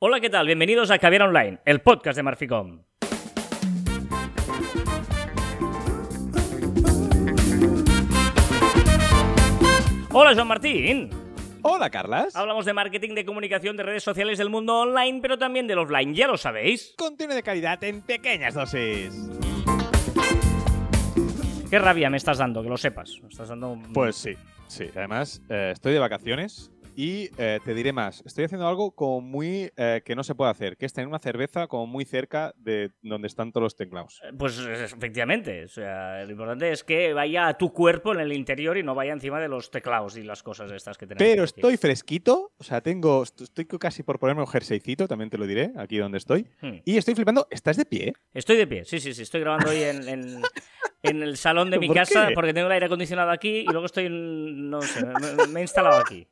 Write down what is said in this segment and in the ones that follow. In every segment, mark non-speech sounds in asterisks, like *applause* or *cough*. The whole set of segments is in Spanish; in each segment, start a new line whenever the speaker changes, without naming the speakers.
Hola, ¿qué tal? Bienvenidos a Caviar Online, el podcast de Marficom. Hola, Joan Martín.
Hola, Carlas.
Hablamos de marketing, de comunicación, de redes sociales del mundo online, pero también del offline, ya lo sabéis.
Contenido de calidad en pequeñas dosis.
Qué rabia me estás dando, que lo sepas. Me estás dando un-
Pues sí, sí. Además, eh, estoy de vacaciones y eh, te diré más. Estoy haciendo algo como muy eh, que no se puede hacer, que es tener una cerveza como muy cerca de donde están todos los teclados.
Pues eh, efectivamente, o sea, lo importante es que vaya a tu cuerpo en el interior y no vaya encima de los teclados y las cosas estas que tenemos.
Pero
aquí.
estoy fresquito, o sea, tengo, est- estoy casi por ponerme un jerseycito, también te lo diré, aquí donde estoy.
Hmm.
Y estoy flipando, ¿estás de pie?
Estoy de pie, sí, sí, sí. Estoy grabando hoy en, en- en el salón de *laughs* mi
¿Por
casa
qué?
porque tengo el aire acondicionado aquí y luego estoy, en- no sé, me, me he instalado aquí.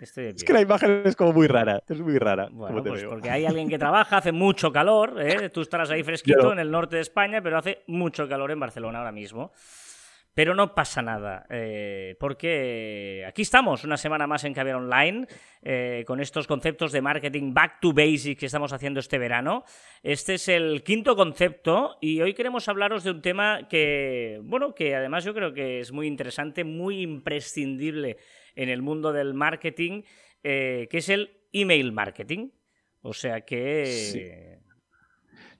Estoy de pie.
Es que la imagen es como muy rara, es muy rara.
Bueno, pues porque hay alguien que trabaja, hace mucho calor, ¿eh? tú estarás ahí fresquito en el norte de España, pero hace mucho calor en Barcelona ahora mismo. Pero no pasa nada, eh, porque aquí estamos una semana más en Caviar Online, eh, con estos conceptos de marketing back to basics que estamos haciendo este verano. Este es el quinto concepto y hoy queremos hablaros de un tema que, bueno, que además yo creo que es muy interesante, muy imprescindible en el mundo del marketing, eh, que es el email marketing. O sea que...
Sí.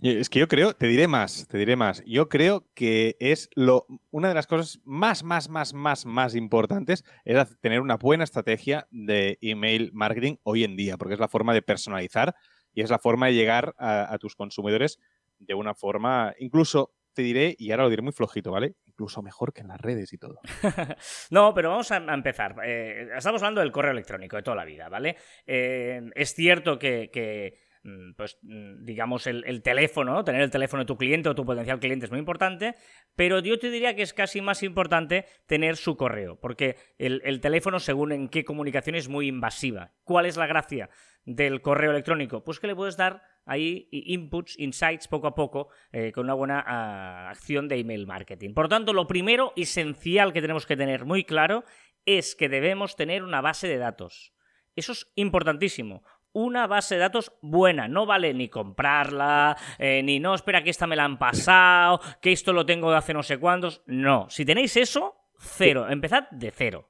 Es que yo creo, te diré más, te diré más. Yo creo que es lo, una de las cosas más, más, más, más, más importantes es tener una buena estrategia de email marketing hoy en día, porque es la forma de personalizar y es la forma de llegar a, a tus consumidores de una forma, incluso te diré, y ahora lo diré muy flojito, ¿vale? Incluso mejor que en las redes y todo. *laughs*
No, pero vamos a, empezar. Eh, estamos hablando del correo electrónico de toda la vida, ¿vale? Eh, es cierto que, mm, pues, mm, digamos, el, el teléfono, ¿no? tener el teléfono de tu cliente o tu potencial cliente es muy importante, pero yo te diría que es casi más importante tener su correo, porque el, el teléfono, según en qué comunicación, es muy invasiva. ¿Cuál es la gracia del correo electrónico? Pues que le puedes dar ahí inputs, insights poco a poco eh, con una buena ah, acción de email marketing. Por tanto, lo primero esencial que tenemos que tener muy claro es que debemos tener una base de datos. Eso es importantísimo. Una base de datos buena, no vale ni comprarla, eh, ni no, espera que esta me la han pasado, que esto lo tengo de hace no sé cuántos. No, si tenéis eso, cero, empezad de cero.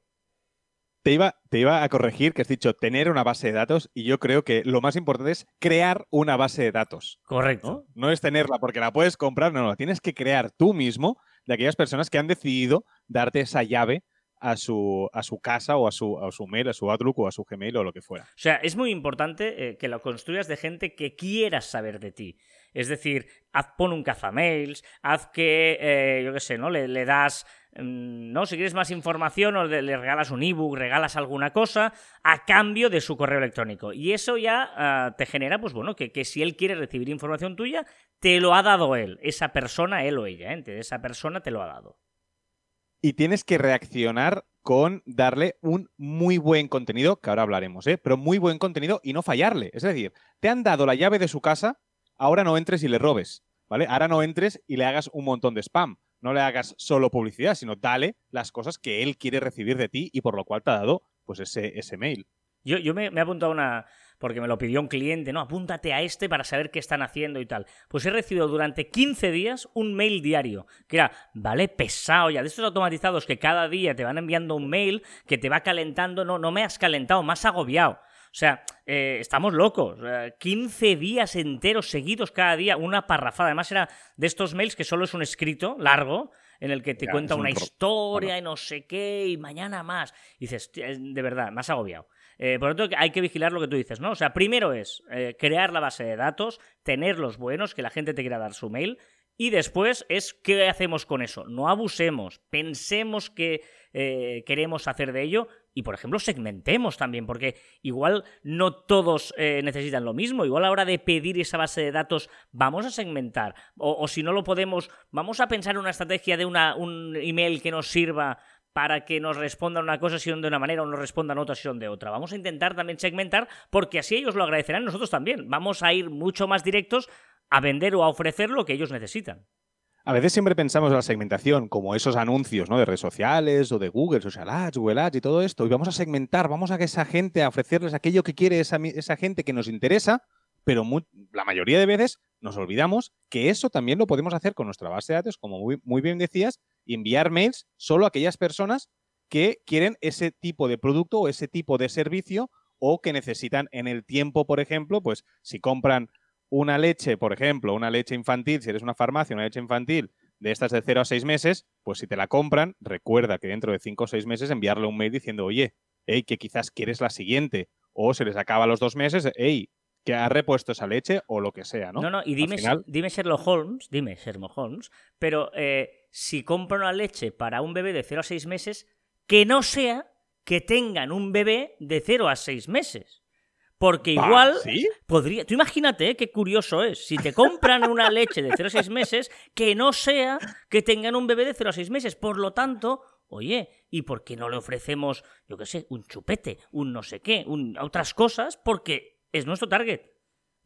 Te iba, te iba a corregir que has dicho tener una base de datos y yo creo que lo más importante es crear una base de datos.
Correcto.
¿no? No es tenerla porque la puedes comprar, no, no, la tienes que crear tú mismo de aquellas personas que han decidido darte esa llave a su, a su casa o a su, a su mail, a su Outlook o a su Gmail o lo que fuera.
O sea, es muy importante eh, que lo construyas de gente que quiera saber de ti. Es decir, haz, pon un cazamails, haz que, eh, yo qué sé, ¿no? Le, das, mm, ¿no? Si quieres más información o le, le regalas un ebook, regalas alguna cosa a cambio de su correo electrónico. Y eso ya ah, te genera, pues bueno, que, que si él quiere recibir información tuya, te lo ha dado él. Esa persona, él o ella, ¿eh? Esa persona te lo ha dado.
Y tienes que reaccionar con darle un muy buen contenido, que ahora hablaremos, ¿eh? pero muy buen contenido y no fallarle. Es decir, te han dado la llave de su casa, ahora no entres y le robes, ¿vale? Ahora no entres y le hagas un montón de spam. No le hagas solo publicidad, sino dale las cosas que él quiere recibir de ti y por lo cual te ha dado pues ese, ese mail.
Yo, yo me, me he apuntado una. Porque me lo pidió un cliente, ¿no? Apúntate a este para saber qué están haciendo y tal. Pues he recibido durante 15 días un mail diario. Que era, vale, pesado ya. De estos automatizados que cada día te van enviando un mail que te va calentando. No, no me has calentado, me has agobiado. O sea, eh, estamos locos. Eh, 15 días enteros seguidos cada día, una parrafada. Además, era de estos mails que solo es un escrito largo en el que te
Ya,
cuenta
un
una historia y no sé qué, y mañana más. Y dices, "Hostia, es- de verdad, me has agobiado. Eh, por lo tanto, hay que vigilar lo que tú dices, ¿no? O sea, primero es eh, crear la base de datos, tenerlos buenos, que la gente te quiera dar su mail. Y después es qué hacemos con eso. No abusemos, pensemos que eh, queremos hacer de ello y, por ejemplo, segmentemos también, porque igual no todos eh, necesitan lo mismo. Igual a la hora de pedir esa base de datos vamos a segmentar. O, si no lo podemos, vamos a pensar en una estrategia de un email que nos sirva para que nos respondan una cosa si son de una manera o nos respondan otra si son de otra. Vamos a intentar también segmentar porque así ellos lo agradecerán nosotros también. Vamos a ir mucho más directos a vender o a ofrecer lo que ellos necesitan.
A veces siempre pensamos en la segmentación como esos anuncios ¿no? de redes sociales o de Google, Social Ads, Google Ads y todo esto. Y vamos a segmentar, vamos a que esa gente, a ofrecerles aquello que quiere esa, esa gente que nos interesa, pero la mayoría de veces nos olvidamos que eso también lo podemos hacer con nuestra base de datos, como muy, muy bien decías, enviar mails solo a aquellas personas que quieren ese tipo de producto o ese tipo de servicio o que necesitan en el tiempo, por ejemplo, pues si compran una leche, por ejemplo, una leche infantil, si eres una farmacia, una leche infantil de estas de 0 a 6 meses, pues si te la compran, recuerda que dentro de 5 o 6 meses enviarle un mail diciendo, oye, hey, que quizás quieres la siguiente, o se les acaba los dos meses, hey, que ha repuesto esa leche o lo que sea, ¿no?
No, no, y dime, dime Sherlock Holmes, dime Sherlock Holmes, pero eh, si compro una leche para un bebé de 0 a 6 meses, que no sea que tengan un bebé de 0 a 6 meses. Porque igual podría. Tú imagínate qué curioso es. Si te compran una leche de 0 a 6 meses, que no sea que tengan un bebé de 0 a 6 meses. Por lo tanto, oye, ¿y por qué no le ofrecemos, yo qué sé, un chupete, un no sé qué, un, otras cosas? Porque es nuestro target.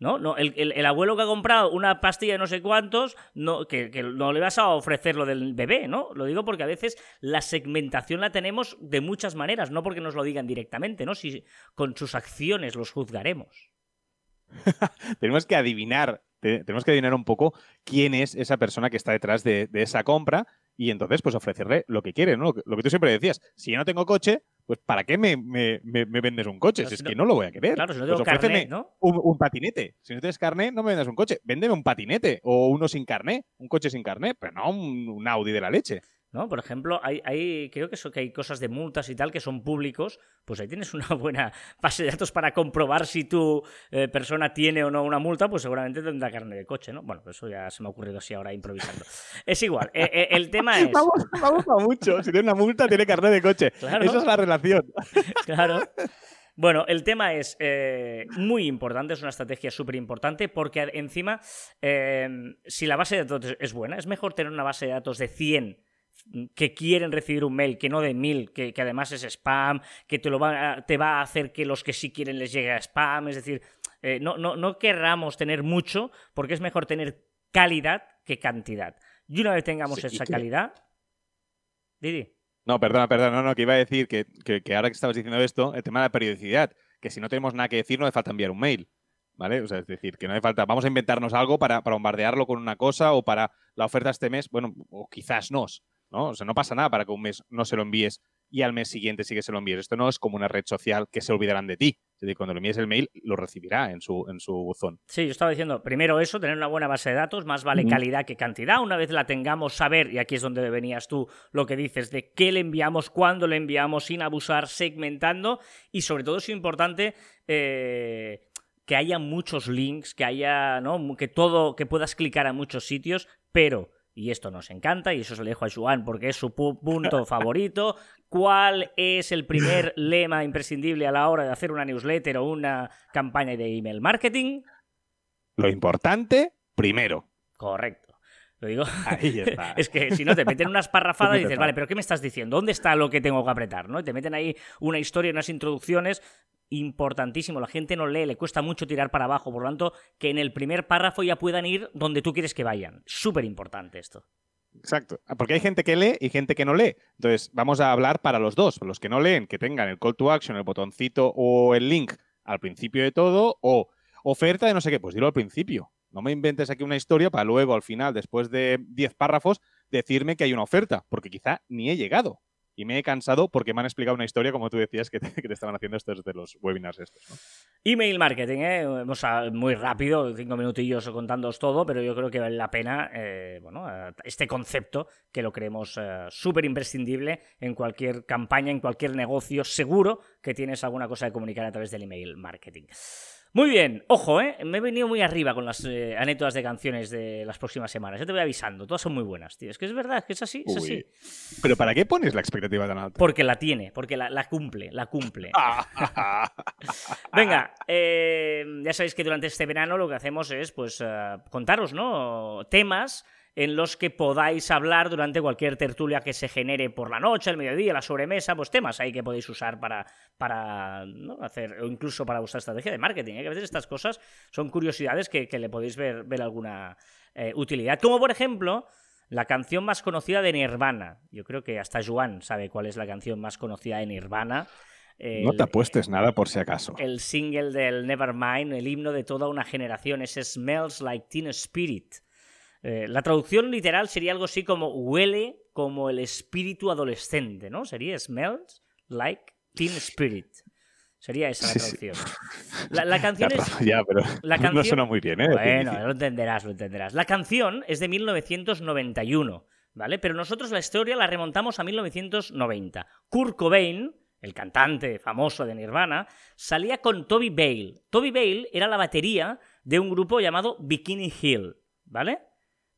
¿No? no el, abuelo que ha comprado una pastilla de no sé cuántos, no, que, no le vas a ofrecer lo del bebé, ¿no? Lo digo porque a veces la segmentación la tenemos de muchas maneras, no porque nos lo digan directamente, ¿no? Si con sus acciones los juzgaremos. *laughs*
tenemos que adivinar, tenemos que adivinar un poco quién es esa persona que está detrás de, esa compra y entonces pues ofrecerle lo que quiere, ¿no? Lo que, tú siempre decías, si yo no tengo coche, pues ¿para qué me, vendes un coche? si es que no lo voy a querer.
Claro, si no tengo pues ¿no?
Un, patinete. Si no tienes carnet, no me vendas un coche. Véndeme un patinete o uno sin carnet, un coche sin carnet, pero no un Audi de la leche.
¿No? Por ejemplo, hay, hay creo que, eso, que hay cosas de multas y tal que son públicos, pues ahí tienes una *laughs* buena base de datos para comprobar si tu eh, persona tiene o no una multa, pues seguramente tendrá carne de coche, ¿no? Bueno, eso ya se me ha ocurrido así ahora improvisando. *laughs* Es igual, eh, eh, el tema es...
Me gusta mucho, si tiene una multa tiene carne de coche. Esa es la relación. *laughs*
Claro. Bueno, el tema es muy importante, es una estrategia súper importante porque encima, si la base de datos es buena, es mejor tener una base de datos de 100 que quieren recibir un mail, que no de mil, que, además es spam, que te, lo va, te va a hacer que los que sí quieren les llegue a spam. Es decir, eh, no, no, no querramos tener mucho, porque es mejor tener calidad que cantidad. Y una vez tengamos esa calidad. Didi.
No, perdona, perdona, no, no, que iba a decir que, que, ahora que estabas diciendo esto, el tema de la periodicidad, que si no tenemos nada que decir, no hace falta enviar un mail. ¿Vale? O sea, es decir, que no hace falta, vamos a inventarnos algo para, para bombardearlo con una cosa o para la oferta este mes, bueno, o quizás no, ¿no? O sea, no pasa nada para que un mes no se lo envíes y al mes siguiente sí que se lo envíes. Esto no es como una red social que se olvidarán de ti. Es decir, cuando le envíes el mail, lo recibirá en su, en su buzón.
Sí, yo estaba diciendo, primero eso, tener una buena base de datos, más vale calidad que cantidad. Una vez la tengamos, saber, y aquí es donde venías tú lo que dices, de qué le enviamos, cuándo le enviamos, sin abusar, segmentando, y sobre todo es importante... Eh, que haya muchos links, que haya, ¿no? Que todo, que puedas clicar a muchos sitios, pero y esto nos encanta, y eso se lo dejo a Juan porque es su punto *laughs* favorito. ¿Cuál es el primer *laughs* lema imprescindible a la hora de hacer una newsletter o una campaña de email marketing?
Lo importante, primero.
Correcto. Lo digo. Ahí *laughs* está. es que si no te meten unas parrafadas y dices, vale, pero ¿qué me estás diciendo? ¿Dónde está lo que tengo que apretar? ¿no? Y te meten ahí una historia, unas introducciones importantísimo. La gente no lee, le cuesta mucho tirar para abajo. Por lo tanto, que en el primer párrafo ya puedan ir donde tú quieres que vayan. Súper importante esto.
Exacto, porque hay gente que lee y gente que no lee. Entonces, vamos a hablar para los dos. Los que no leen, que tengan el call to action, el botoncito o el link al principio de todo, o oferta de no sé qué, pues dilo al principio. No me inventes aquí una historia para luego, al final, después de 10 párrafos, decirme que hay una oferta, porque quizá ni he llegado y me he cansado porque me han explicado una historia, como tú decías, que te, estaban haciendo estos de los webinars estos.
Email marketing, ¿eh? Muy rápido, cinco minutillos contándoos todo, pero yo creo que vale la pena eh, bueno, este concepto que lo creemos eh, súper imprescindible en cualquier campaña, en cualquier negocio. Seguro que tienes alguna cosa de comunicar a través del email marketing. Muy bien, ojo, ¿eh? me he venido muy arriba con las eh, anécdotas de canciones de las próximas semanas. Ya te voy avisando, todas son muy buenas, tío. Es que es verdad, es que es así, es así.
Pero ¿para qué pones la expectativa tan alta?
Porque la tiene, porque la, cumple, la cumple. *laughs* Venga, eh, ya sabéis que durante este verano lo que hacemos es, pues, eh, contaros, ¿no? Temas en los que podáis hablar durante cualquier tertulia que se genere por la noche, el mediodía, la sobremesa, pues temas ahí que podéis usar para, para hacer, o incluso para vuestra estrategia de marketing. ¿eh? Que a veces estas cosas son curiosidades que, le podéis ver, ver alguna eh, utilidad. Como por ejemplo, la canción más conocida de Nirvana. Yo creo que hasta Juan sabe cuál es la canción más conocida de Nirvana. el-
No te apuestes nada por si acaso.
el single del Nevermind, el himno de toda una generación, ese Smells Like Teen Spirit. Eh, la traducción literal sería algo así como huele como el espíritu adolescente, ¿no? Sería Smells Like Teen Spirit. Sería esa la
Sí, sí.
traducción. La,
Ya,
canción es...
ya, pero
la *laughs*
no suena muy bien, ¿eh?
Bueno, lo entenderás, lo entenderás. La canción es de 1991, ¿vale? Pero nosotros la historia la remontamos a 1990. Kurt Cobain, el cantante famoso de Nirvana, salía con Toby Bale. Toby Bale era la batería de un grupo llamado Bikini Hill, ¿vale?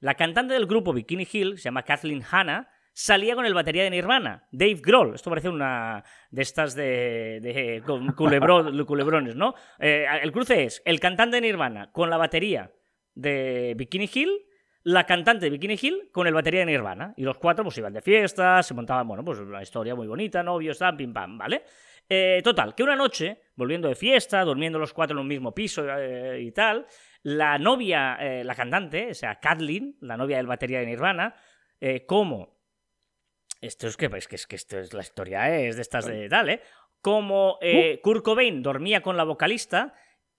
La cantante del grupo Bikini Hill, se llama Kathleen Hanna, salía con el batería de Nirvana, Dave Grohl. Esto parece una de estas de, *laughs* culebrones, ¿no? Eh, el cruce es el cantante de Nirvana con la batería de Bikini Hill, la cantante de Bikini Hill con el batería de Nirvana. Y los cuatro pues iban de fiesta, se montaban, bueno, pues una historia muy bonita, novios, tal, pim pam, ¿vale? Eh, total, que una noche, volviendo de fiesta, durmiendo los cuatro en un mismo piso eh, y tal, la novia, eh, la cantante, o sea, Kathleen, la novia del batería de Nirvana, eh, como esto es que, es que, es que esto es la historia, es de estas de tal, ¿eh? Como eh, Kurt Cobain dormía con la vocalista,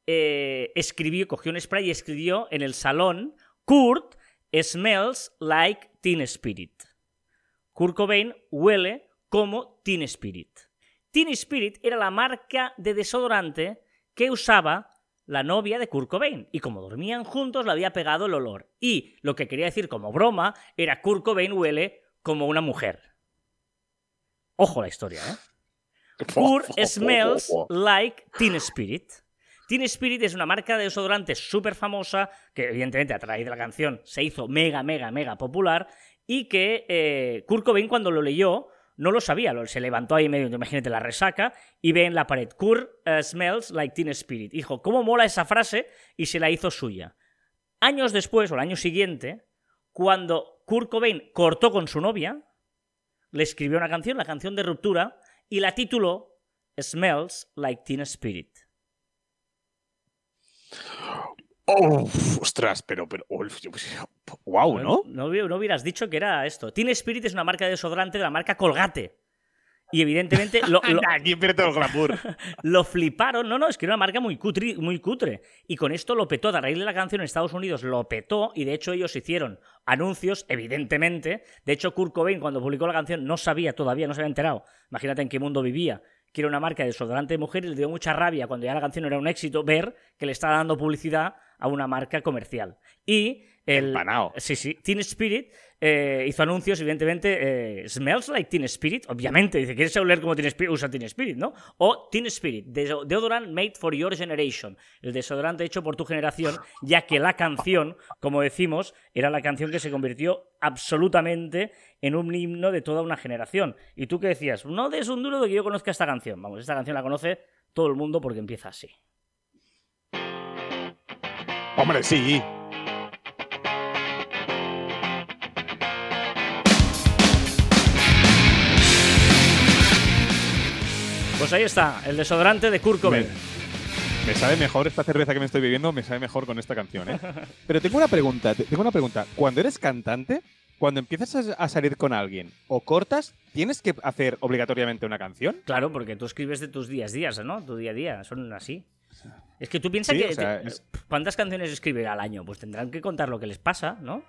escribió, cogió un spray y escribió en el salón: Kurt smells like Teen Spirit. Kurt Cobain huele como Teen Spirit. Teen Spirit era la marca de desodorante que usaba la novia de Kurt Cobain. Y como dormían juntos, le había pegado el olor. Y lo que quería decir como broma era Kurt Cobain huele como una mujer. Ojo la historia, ¿eh? Kurt *laughs* smells like Teen Spirit. Teen Spirit es una marca de desodorante súper famosa que evidentemente a través de la canción se hizo mega, mega, mega popular y que eh, Kurt Cobain cuando lo leyó no lo sabía, se levantó ahí medio, imagínate la resaca y ve en la pared Kurt eh, smells like Teen Spirit. Dijo, ¿cómo mola esa frase? Y se la hizo suya. Años después, o el año siguiente, cuando Kurt Cobain cortó con su novia, le escribió una canción, la canción de ruptura, y la tituló Smells Like Teen Spirit.
Uf, ostras, pero, pero, wow, ¿no?
No, hubi- no hubieras dicho que era esto. Teen Spirit es una marca de desodorante de la marca Colgate. Y evidentemente lo, lo-
Aquí pierde el glamour. *laughs*
lo fliparon. No, no, es que era una marca muy, cutri- muy cutre. Y con esto lo petó. A raíz de la canción en Estados Unidos lo petó. Y de hecho ellos hicieron anuncios, evidentemente. De hecho, Kurt Cobain, cuando publicó la canción, no sabía todavía, no se había enterado. Imagínate en qué mundo vivía. Que era una marca de desodorante de mujer y le dio mucha rabia cuando ya la canción era un éxito ver que le estaba dando publicidad a una marca comercial. Y el,
Empanao.
Sí, sí. Teen Spirit eh, hizo anuncios, evidentemente. eh, Smells like Teen Spirit, obviamente. Dice, ¿quieres oler como Teen Spirit? Usa Teen Spirit, ¿no? O Teen Spirit, deodorant made for your generation. El desodorante hecho por tu generación, ya que la canción, como decimos, era la canción que se convirtió absolutamente en un himno de toda una generación. Y tú que decías, no des un duro de que yo conozca esta canción. Vamos, esta canción la conoce todo el mundo porque empieza así.
Hombre, sí.
Pues ahí está, el desodorante de Kurt Cobain.
Me sabe mejor esta cerveza que me estoy bebiendo, me sabe mejor con esta canción, ¿eh? *laughs* Pero tengo una pregunta, te- tengo una pregunta. Cuando eres cantante, cuando empiezas a, a salir con alguien o cortas, ¿tienes que hacer obligatoriamente una canción?
Claro, porque tú escribes de tus días días, ¿no? Tu día a día, son así. Es que tú piensas
Sí,
que...
o sea,
te-
es-
¿Cuántas canciones escribir al año? Pues tendrán que contar lo que les pasa, ¿no?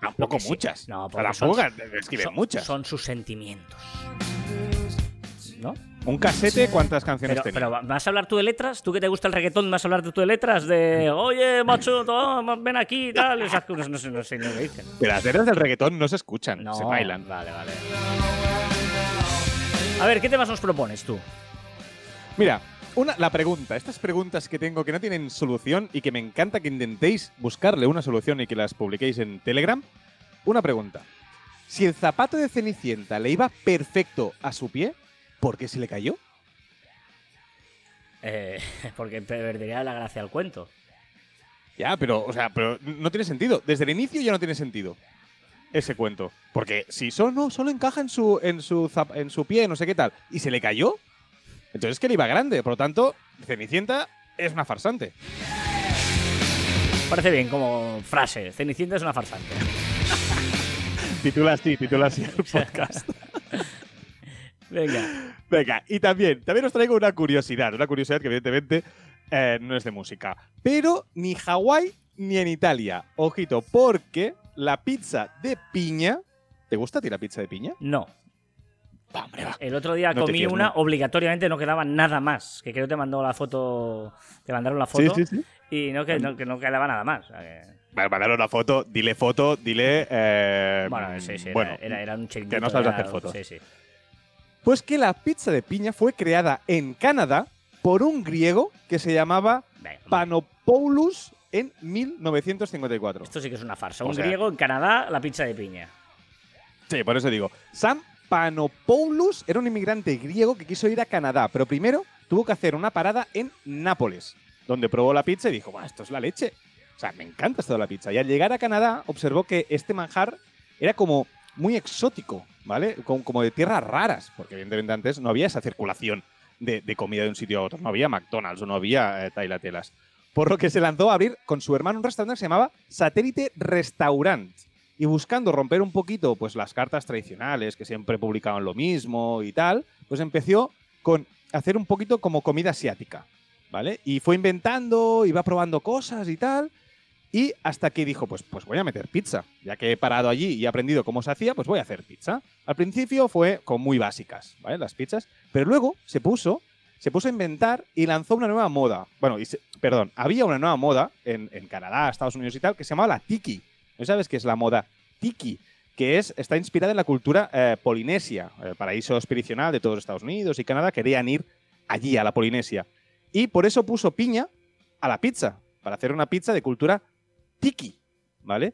Tampoco
sí.
muchas.
No,
O sea,
porque
tampoco
son-
escriben
son,
muchas.
Son sus sentimientos. ¿No?
Un casete, ¿cuántas canciones
Pero,
tenía?
pero ¿vas a hablar tú de letras? ¿Tú que te gusta el reggaetón vas a hablar tú de letras? De, oye, macho, toma, ven aquí y tal. Esas cosas no sé, no sé que dicen.
Que las letras del reggaetón no se escuchan,
No,
se bailan.
Vale, vale. A ver, ¿qué temas nos propones tú?
Mira, una, la pregunta, estas preguntas que tengo que no tienen solución y que me encanta que intentéis buscarle una solución y que las publiquéis en Telegram. Una pregunta. Si el zapato de Cenicienta le iba perfecto a su pie, ¿por qué se le cayó?
Eh, *laughs* porque perdería la gracia al cuento.
Ya, pero, o sea, pero no tiene sentido. Desde el inicio ya no tiene sentido ese cuento. Porque si solo, no, solo encaja en su, en, su zap- en su pie, no sé qué tal, y se le cayó, entonces es que le iba grande. Por lo tanto, Cenicienta es una farsante.
Parece bien como frase. Cenicienta es una farsante. *laughs*
Titula así, titula así el podcast. *laughs*
Venga.
Venga, y también, también os traigo una curiosidad, una curiosidad que evidentemente eh, no es de música. Pero ni Hawái ni en Italia. Ojito, porque la pizza de piña. ¿Te gusta a ti la pizza de piña?
No.
Va, hombre, va.
El otro día
No
comí una,
¿no?
obligatoriamente no quedaba nada más. Que creo que te mandó la foto. Te mandaron la
Sí,
foto.
sí, sí.
Y no que, no, que no quedaba nada más. O sea que-
Vale, mandaron una foto, dile foto, dile. eh,
Bueno, sí, sí. Era,
bueno,
era, era un chiringuito.
que no sabes
era-
hacer fotos.
Sí, sí.
Pues que la pizza de piña fue creada en Canadá por un griego que se llamaba. Panopoulos en 1954.
Esto sí que es una farsa.
O
Un
sea-
griego en Canadá, la pizza de piña.
Sí, por eso digo. Sam Panopoulos era un inmigrante griego que quiso ir a Canadá, pero primero tuvo que hacer una parada en Nápoles, donde probó la pizza y dijo, "Buah, esto es la leche. O sea, me encanta esto de la pizza. Y al llegar a Canadá, observó que este manjar era como muy exótico, ¿vale? Como, de tierras raras, porque evidentemente antes no había esa circulación de, de comida de un sitio a otro. No había McDonald's o no había eh, Tailatelas. Por lo que se lanzó a abrir con su hermano un restaurante que se llamaba Satélite Restaurant. Y buscando romper un poquito pues, las cartas tradicionales, que siempre publicaban lo mismo y tal, pues empezó con hacer un poquito como comida asiática, ¿vale? Y fue inventando, iba probando cosas y tal, y hasta que dijo, pues, pues voy a meter pizza. Ya que he parado allí y he aprendido cómo se hacía, pues voy a hacer pizza. Al principio fue con muy básicas, ¿vale? Las pizzas. Pero luego se puso, se puso a inventar y lanzó una nueva moda. Bueno, perdón, había una nueva moda en, en Canadá, Estados Unidos y tal, que se llamaba la tiki. ¿No sabes qué es la moda tiki? Que es, está inspirada en la cultura eh, polinesia, el paraíso espiritual de todos Estados Unidos y Canadá. Querían ir allí, a la Polinesia. Y por eso puso piña a la pizza, para hacer una pizza de cultura tiki, ¿vale?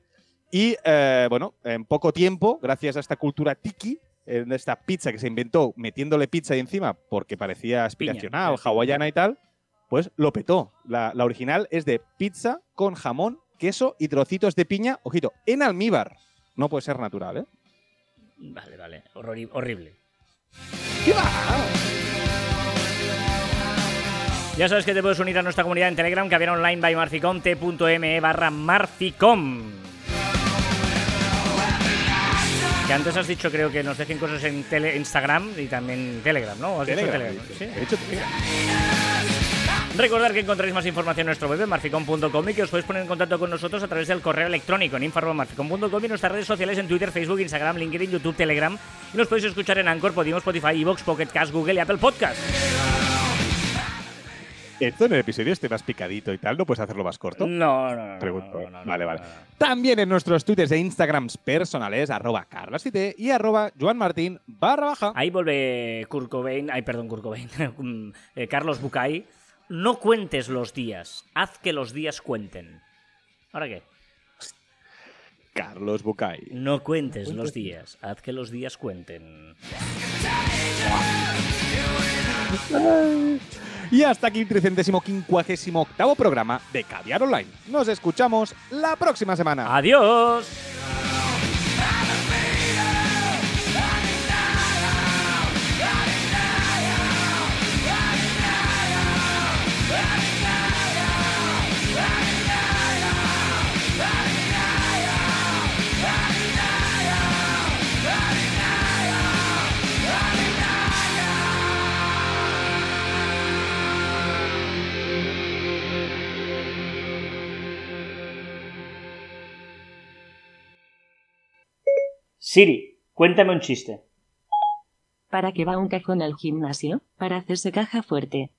Y eh, bueno, en poco tiempo, gracias a esta cultura tiki, en esta pizza que se inventó metiéndole pizza ahí encima porque parecía aspiracional, hawaiana y tal, pues lo petó. La, la original es de pizza con jamón, queso y trocitos de piña, ojito, en almíbar. No puede ser natural, ¿eh?
Vale, vale. Horrible.
¿Qué va?
Ya sabes que te puedes unir a nuestra comunidad en Telegram, que online by marficom, t.me barra marficom. Que antes has dicho, creo que nos dejen cosas en tele- Instagram y también Telegram, ¿no? ¿Has dicho
Telegram,
Telegram?
he
Sí.
dicho- he dicho Telegram.
Recordad que encontráis más información en nuestro web en marficom.com y que os podéis poner en contacto con nosotros a través del correo electrónico en info.marficom.com y nuestras redes sociales en Twitter, Facebook, Instagram, LinkedIn, YouTube, Telegram. Y nos podéis escuchar en Anchor, Podimo, Spotify, Evox, Pocket Cast, Google y Apple Podcast.
Esto en el episodio este más picadito y tal, ¿no puedes hacerlo más corto?
No, no, no.
Pregunto.
no, no, no,
vale, vale. También en nuestros twitters e instagrams personales, arroba carlasite y arroba joanmartin barra baja.
Ahí vuelve Kurt Cobain, ay, perdón, Kurt Cobain, *laughs* mm, eh, Carlos Bucay. No cuentes los días, haz que los días cuenten. ¿Ahora qué?
Carlos Bucay.
No cuentes los días, haz que los días cuenten.
Y hasta aquí el tricentésimo quincuagésimo octavo programa de Caviar Online. Nos escuchamos la próxima semana.
¡Adiós! Siri, cuéntame un chiste.
¿Para qué va un cajón al gimnasio? Para hacerse caja fuerte.